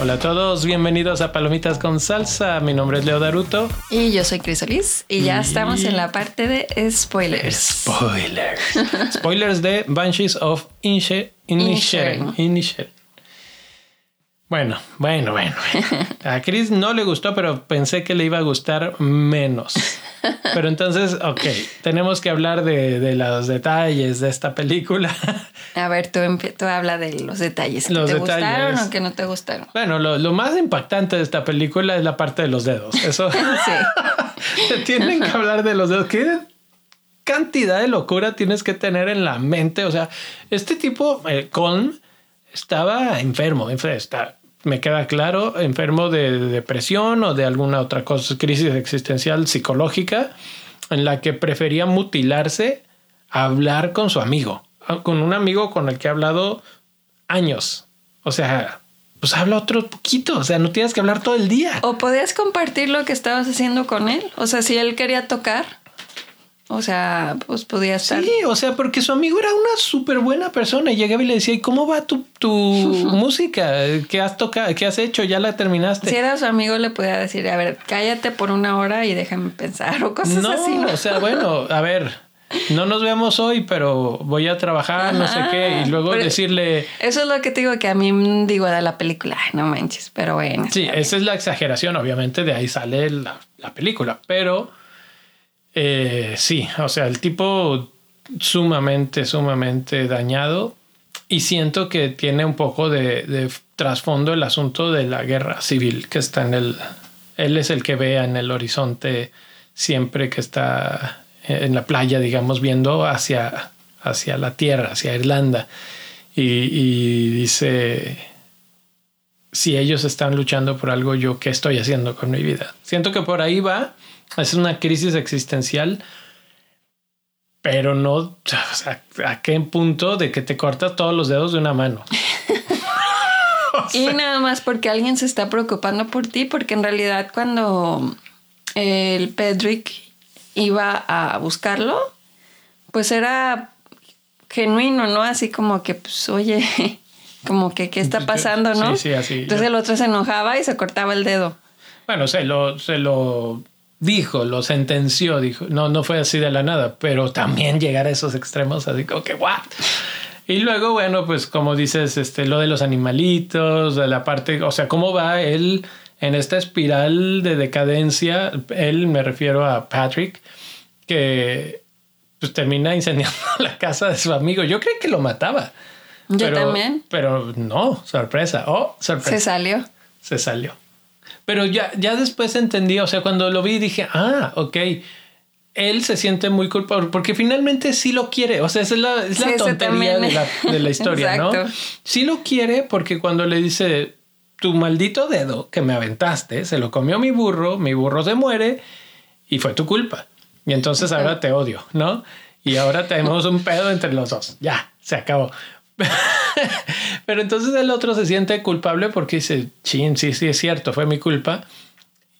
Hola a todos, bienvenidos a Palomitas con Salsa. Mi nombre es Leo Daruto. Y yo soy Crisolis. Y ya Y- estamos en la parte de spoilers. Spoilers. Spoilers de Banshees of Inishe- Inisherin. Inisherin. Bueno, bueno, bueno. A Chris no le gustó, pero pensé que le iba a gustar menos. Pero entonces, ok, tenemos que hablar de, de los detalles de esta película. A ver, tú, tú habla de los detalles. ¿Que Los te detalles. gustaron o que no te gustaron? Bueno, lo, lo más impactante de esta película es la parte de los dedos. Eso Sí. te tienen que hablar de los dedos. ¿Qué cantidad de locura tienes que tener en la mente? O sea, este tipo, eh, Colm, estaba enfermo. enfer- está- me queda claro, enfermo de, de depresión o de alguna otra cosa, crisis existencial psicológica, en la que prefería mutilarse a hablar con su amigo, con un amigo con el que ha hablado años. O sea, pues habla otro poquito. O sea, no tienes que hablar todo el día. ¿O podías compartir lo que estabas haciendo con él? O sea, si él quería tocar, o sea, pues podía estar. Sí, o sea, porque su amigo era una súper buena persona y llegaba y le decía, ¿y cómo va tu, tu música? ¿Qué has tocado? ¿Qué has hecho? ¿Ya la terminaste? Si era su amigo, le podía decir, a ver, cállate por una hora y déjame pensar o cosas no, así, ¿no? o sea, bueno, a ver, no nos vemos hoy, pero voy a trabajar, no sé qué, y luego decirle, Eso es lo que te digo que a mí digo de la película, no manches, pero bueno. sí, esa es la exageración, obviamente de ahí sale la, la película, pero eh, sí, o sea, el tipo sumamente, sumamente dañado y siento que tiene un poco de, trasfondo el asunto de la guerra civil que está en el, él es el que ve en el horizonte siempre que está en la playa, digamos, viendo hacia, hacia la tierra, hacia Irlanda. Y, y dice, si ellos están luchando por algo, yo qué estoy haciendo con mi vida. Siento que por ahí va, es una crisis existencial, pero no, o sea, ¿a qué punto de que te cortas todos los dedos de una mano? Y nada más porque alguien se está preocupando por ti, porque en realidad cuando el Pedrick iba a buscarlo, pues era genuino, ¿no? Así como que, pues, oye, como que, ¿qué está pasando, no? Sí, sí, así. Entonces el otro se enojaba y se cortaba el dedo. Bueno, se lo, se lo dijo, lo sentenció, dijo, no, no fue así de la nada, pero también llegar a esos extremos, así como que, ¿what? Y luego, bueno, pues como dices, este, lo de los animalitos, de la parte, o sea, cómo va él en esta espiral de decadencia, él me refiero a Patrick, que pues termina incendiando la casa de su amigo. Yo creí que lo mataba. Yo pero- también. Pero no, sorpresa. Oh, sorpresa Se salió. se salió. Pero ya, ya después entendí, o sea, cuando lo vi dije, ah, ok, él se siente muy culpable porque finalmente sí lo quiere, o sea, esa es la, es la Sí, tontería de la, de la historia, ¿no? Sí lo quiere porque cuando le dice, tu maldito dedo que me aventaste, se lo comió mi burro, mi burro se muere y fue tu culpa. Y entonces ahora te odio, ¿no? Y ahora tenemos un pedo entre los dos. Ya, se acabó. Pero entonces el otro se siente culpable porque dice, chin, sí, sí, es cierto, fue mi culpa.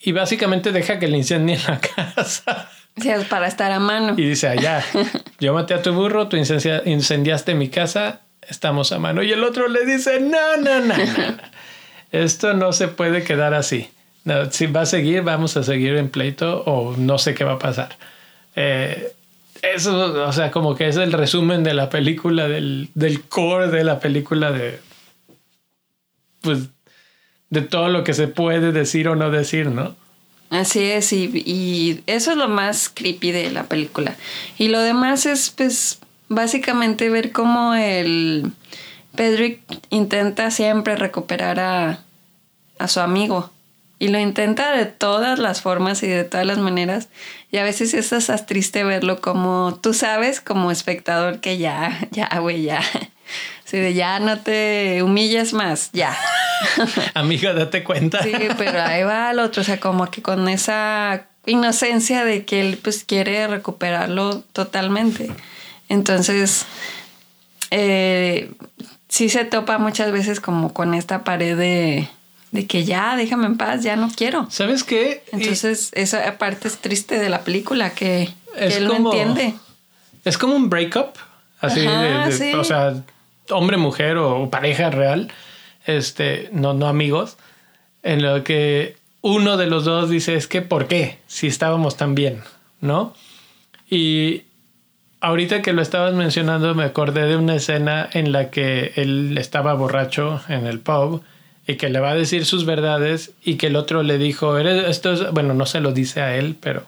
Y básicamente deja que le incendien la casa. Sí, es para estar a mano. Y dice, allá, yo maté a tu burro, tú incendia- incendiaste mi casa, estamos a mano. Y el otro le dice, no, no, no, no, no. Esto no se puede quedar así. No, si va a seguir, vamos a seguir en pleito o no sé qué va a pasar. Eh, eso, o sea, como que es el resumen de la película, del, del core de la película, de pues de todo lo que se puede decir o no decir, ¿no? Así es, y, y eso es lo más creepy de la película. Y lo demás es, pues, básicamente ver cómo el Pedrick intenta siempre recuperar a, a su amigo. Y lo intenta de todas las formas y de todas las maneras. Y a veces es hasta triste verlo como tú sabes, como espectador, que ya, ya, güey, ya. Así de ya no te humilles más, ya. Amiga, date cuenta. Sí, pero ahí va el otro, o sea, como que con esa inocencia de que él pues quiere recuperarlo totalmente. Entonces, eh, sí se topa muchas veces como con esta pared de, de que ya, déjame en paz, ya no quiero. ¿Sabes qué? Y- Entonces, esa parte es triste de la película, que, que él como- no entiende. Es como un breakup, así Ajá, de, de- sí. o sea, hombre, mujer o, o pareja real, este, no, no amigos, en lo que uno de los dos dice, es que ¿por qué? Si estábamos tan bien, ¿no? Y ahorita que lo estabas mencionando me acordé de una escena en la que él estaba borracho en el pub y que le va a decir sus verdades y que el otro le dijo, eres, esto es, bueno, no se lo dice a él, pero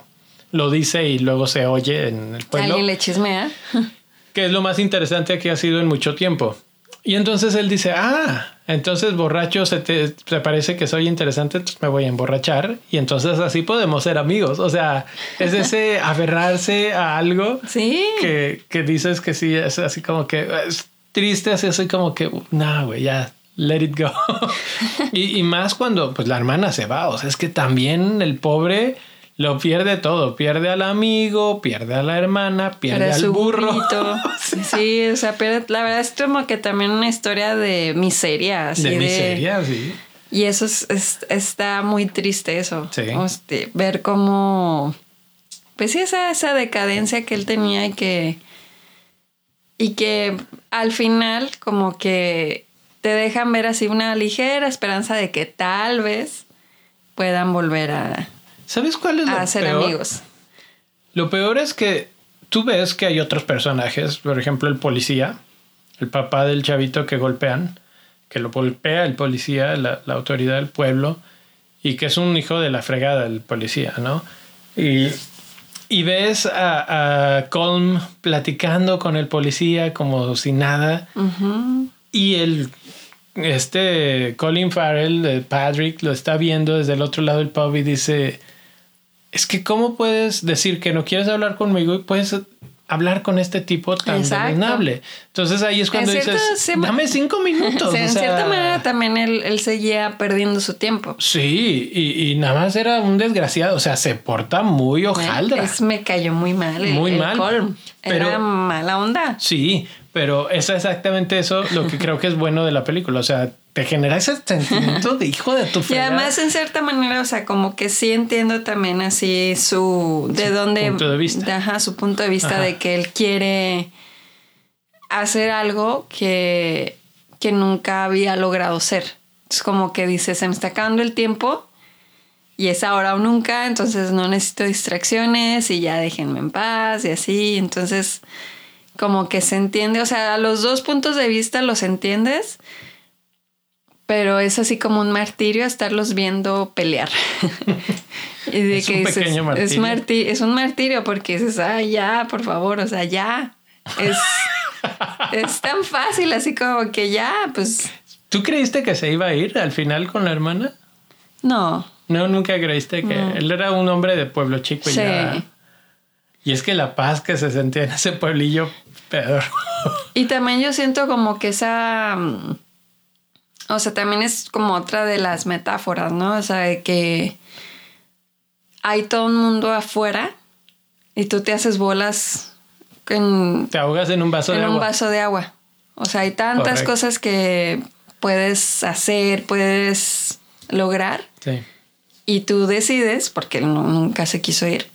lo dice y luego se oye en el pueblo. Alguien le chismea. Que es lo más interesante que ha sido en mucho tiempo. Y entonces él dice, ah, entonces borracho se te, parece que soy interesante, entonces me voy a emborrachar y entonces así podemos ser amigos. O sea, es ese aferrarse a algo sí. que, que dices que sí, es así como que es triste, así, así como que, no, güey, ya, let it go. y, y más cuando pues la hermana se va, o sea, es que también el pobre lo pierde todo, pierde al amigo, pierde a la hermana, pierde al burro. sí, o sea, la verdad es como que también una historia de miseria. Así de, miseria, sí. Y eso es, está muy triste eso. Sí. Este, ver cómo, pues sí, esa, esa decadencia que él tenía y que, y que al final como que te dejan ver así una ligera esperanza de que tal vez puedan volver a ¿Sabes cuál es lo a ser amigos. Lo peor es que tú ves que hay otros personajes, por ejemplo el policía, el papá del chavito que golpean, que lo golpea el policía, la, autoridad del pueblo, y que es un hijo de la fregada el policía, ¿no? Y, y ves a, a, Colm platicando con el policía como si nada, y el este Colin Farrell, de Patrick, lo está viendo desde el otro lado del pub y dice, es que cómo puedes decir que no quieres hablar conmigo y puedes hablar con este tipo tan desagradable. Entonces ahí es cuando dices, dame cinco minutos. en cierta manera también él, seguía perdiendo su tiempo. Sí, y, nada más era un desgraciado, o sea, se porta muy hojaldra. Es, me cayó muy mal. muy mal. Pero, era mala onda. Sí, pero es exactamente eso lo que creo que es bueno de la película, o sea, te genera ese sentimiento de hijo de tu fregada. Y además, en cierta manera, o sea, como que sí entiendo también así su. de dónde. Punto de vista. Ajá, su punto de vista de que él quiere hacer algo que, que nunca había logrado ser. Es como que dice, se me está acabando el tiempo y es ahora o nunca, entonces no necesito distracciones y ya déjenme en paz y así. Entonces, como que se entiende, o sea, a los dos puntos de vista los entiendes pero es así como un martirio estarlos viendo pelear. y de es que un pequeño martirio. Es, un martirio porque dices, ah, ya, por favor, o sea, ya. Es, es tan fácil, así como que ya, pues. ¿Tú creíste que se iba a ir al final con la hermana? No. No, nunca creíste que él era un hombre de pueblo chico y ya. Y es que la paz que se sentía en ese pueblillo, peor. y también yo siento como que esa mm, o sea, también es como otra de las metáforas, ¿no? O sea, de que hay todo un mundo afuera y tú te haces bolas en... Te ahogas en un vaso de agua. En un vaso de agua. O sea, hay tantas cosas que puedes hacer, puedes lograr. Sí. Y tú decides, porque él nunca se quiso ir,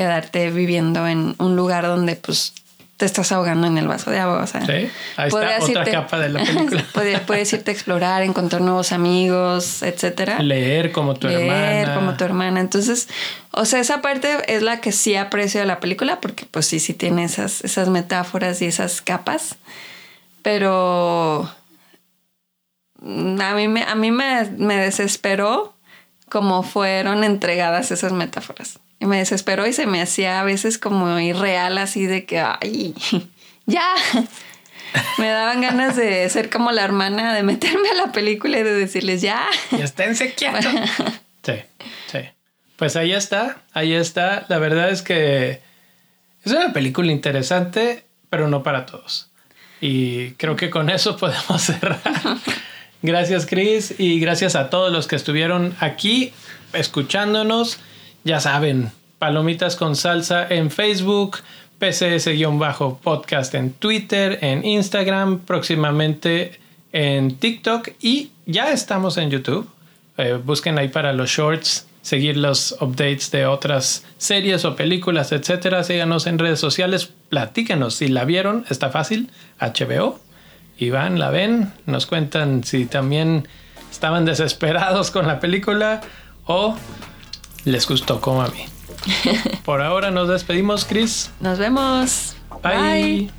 quedarte viviendo en un lugar donde pues te estás ahogando en el vaso de agua. O sea, sí, ahí está otra capa de la película. puedes, irte a explorar, encontrar nuevos amigos, etcétera. Leer como tu hermana. Leer como tu hermana. Entonces, o sea, esa parte es la que sí aprecio de la película, porque pues sí, sí tiene esas, esas metáforas y esas capas. Pero a mí me, a mí me, me desesperó cómo fueron entregadas esas metáforas. Y me desesperó y se me hacía a veces como irreal, así de que, ay, ya. me daban ganas de ser como la hermana, de meterme a la película y de decirles, ya. Y esténse quietos. sí, sí. Pues ahí está, ahí está. La verdad es que es una película interesante, pero no para todos. Y creo que con eso podemos cerrar. Gracias, Chris, y gracias a todos los que estuvieron aquí escuchándonos. Ya saben, Palomitas con Salsa en Facebook, PCS-podcast en Twitter, en Instagram, próximamente en TikTok y ya estamos en YouTube. Eh, busquen ahí para los shorts, seguir los updates de otras series o películas, etcétera. Síganos en redes sociales, platíquenos si la vieron, está fácil, HBO. y van, la ven, nos cuentan si también estaban desesperados con la película o les gustó como a mí. Por ahora nos despedimos, Chris. Nos vemos. Bye.